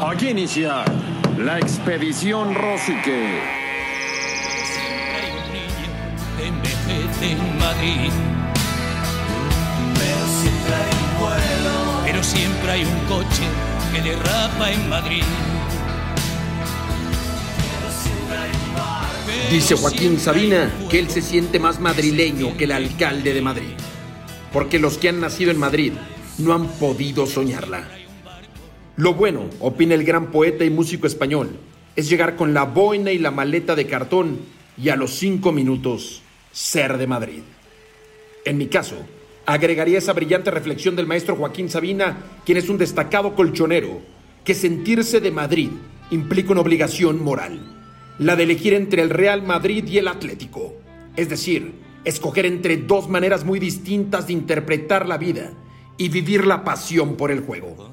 Aquí inicia la expedición Rosique. envejece en Madrid. Pero siempre hay un vuelo. Pero siempre hay un coche que derrapa en Madrid. Dice Joaquín Sabina que él se siente más madrileño que el alcalde de Madrid. Porque los que han nacido en Madrid no han podido soñarla. Lo bueno, opina el gran poeta y músico español, es llegar con la boina y la maleta de cartón y a los cinco minutos ser de Madrid. En mi caso, agregaría esa brillante reflexión del maestro Joaquín Sabina, quien es un destacado colchonero, que sentirse de Madrid implica una obligación moral, la de elegir entre el Real Madrid y el Atlético, es decir, escoger entre dos maneras muy distintas de interpretar la vida y vivir la pasión por el juego.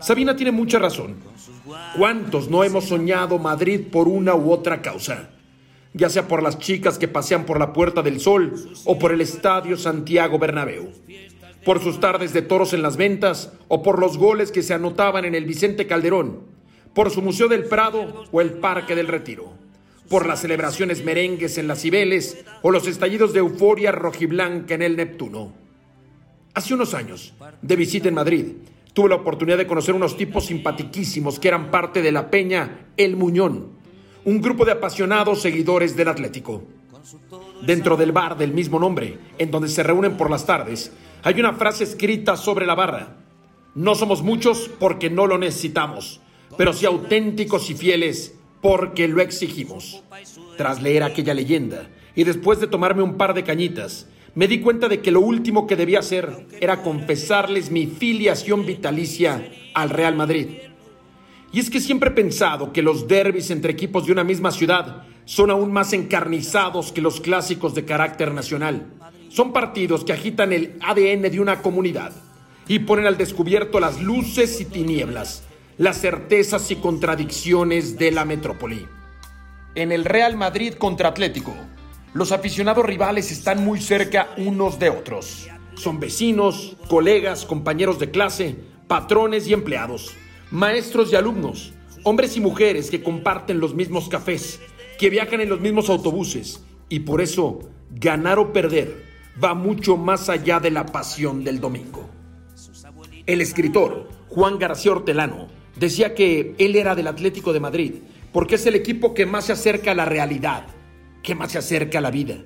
Sabina tiene mucha razón. ¿Cuántos no hemos soñado Madrid por una u otra causa? Ya sea por las chicas que pasean por la Puerta del Sol o por el Estadio Santiago Bernabéu. Por sus tardes de toros en las ventas o por los goles que se anotaban en el Vicente Calderón. Por su Museo del Prado o el Parque del Retiro. Por las celebraciones merengues en las Cibeles o los estallidos de euforia rojiblanca en el Neptuno. Hace unos años, de visita en Madrid, tuve la oportunidad de conocer unos tipos simpatiquísimos que eran parte de la peña El Muñón, un grupo de apasionados seguidores del Atlético. Dentro del bar del mismo nombre, en donde se reúnen por las tardes, hay una frase escrita sobre la barra. No somos muchos porque no lo necesitamos, pero sí auténticos y fieles porque lo exigimos. Tras leer aquella leyenda y después de tomarme un par de cañitas, me di cuenta de que lo último que debía hacer era confesarles mi filiación vitalicia al Real Madrid. Y es que siempre he pensado que los derbis entre equipos de una misma ciudad son aún más encarnizados que los clásicos de carácter nacional. Son partidos que agitan el ADN de una comunidad y ponen al descubierto las luces y tinieblas, las certezas y contradicciones de la metrópoli. En el Real Madrid contra Atlético, los aficionados rivales están muy cerca unos de otros. Son vecinos, colegas, compañeros de clase, patrones y empleados, maestros y alumnos, hombres y mujeres que comparten los mismos cafés, que viajan en los mismos autobuses. Y por eso, ganar o perder va mucho más allá de la pasión del domingo. El escritor Juan García Hortelano decía que él era del Atlético de Madrid porque es el equipo que más se acerca a la realidad, que más se acerca a la vida.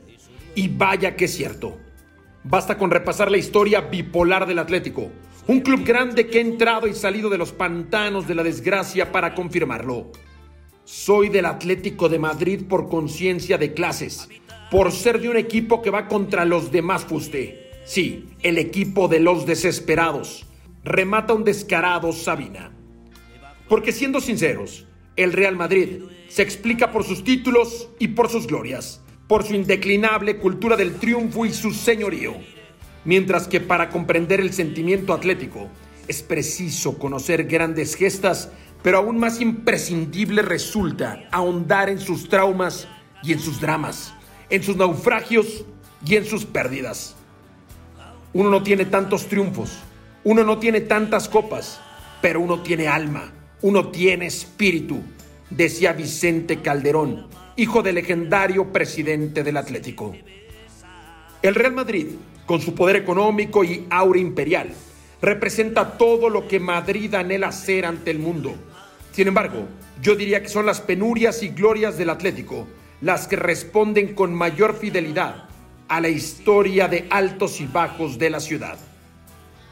Y vaya que es cierto. Basta con repasar la historia bipolar del Atlético, un club grande que ha entrado y salido de los pantanos de la desgracia para confirmarlo. Soy del Atlético de Madrid por conciencia de clases, por ser de un equipo que va contra los demás fuste. Sí, el equipo de los desesperados. Remata un descarado Sabina. Porque siendo sinceros, el Real Madrid se explica por sus títulos y por sus glorias, por su indeclinable cultura del triunfo y su señorío. Mientras que para comprender el sentimiento atlético es preciso conocer grandes gestas, pero aún más imprescindible resulta ahondar en sus traumas y en sus dramas, en sus naufragios y en sus pérdidas. Uno no tiene tantos triunfos, uno no tiene tantas copas, pero uno tiene alma, uno tiene espíritu, decía Vicente Calderón, hijo del legendario presidente del Atlético. El Real Madrid, con su poder económico y aura imperial, representa todo lo que Madrid anhela ser ante el mundo. Sin embargo, yo diría que son las penurias y glorias del Atlético las que responden con mayor fidelidad a la historia de altos y bajos de la ciudad.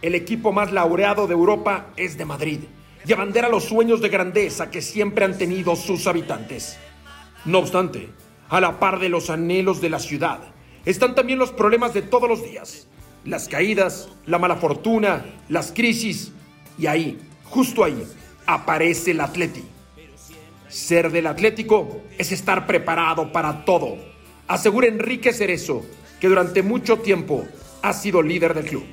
El equipo más laureado de Europa es de Madrid y abandera los sueños de grandeza que siempre han tenido sus habitantes. No obstante, a la par de los anhelos de la ciudad, están también los problemas de todos los días. Las caídas, la mala fortuna, las crisis. Y ahí, justo ahí, aparece el Atleti. Ser del Atlético es estar preparado para todo, asegura Enrique Cerezo, que durante mucho tiempo ha sido líder del club.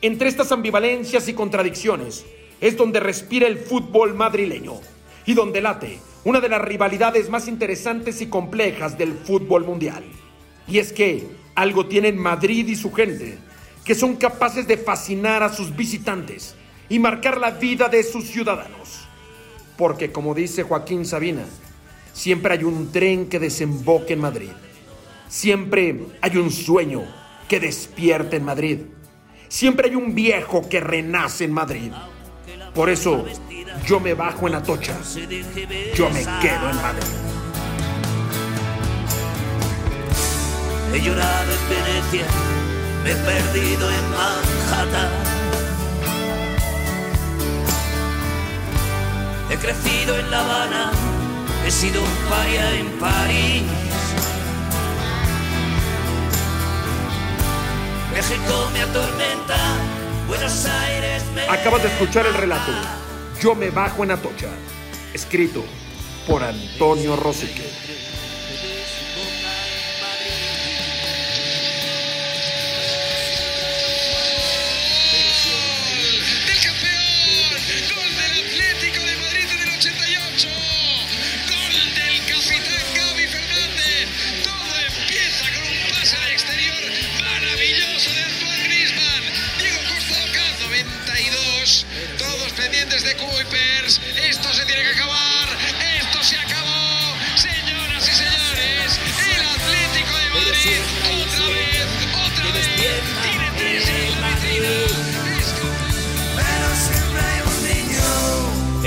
Entre estas ambivalencias y contradicciones es donde respira el fútbol madrileño y donde late una de las rivalidades más interesantes y complejas del fútbol mundial. Y es que algo tienen Madrid y su gente, que son capaces de fascinar a sus visitantes y marcar la vida de sus ciudadanos. Porque como dice Joaquín Sabina, siempre hay un tren que desemboque en Madrid. Siempre hay un sueño que despierta en Madrid. Siempre hay un viejo que renace en Madrid. Por eso yo me bajo en Atocha. Yo me quedo en Madrid. He llorado en Venecia, me he perdido en Manhattan. He crecido en La Habana, he sido un paria en París. México me atormenta. Acabas de escuchar el relato Yo me bajo en Atocha, escrito por Antonio Rosique.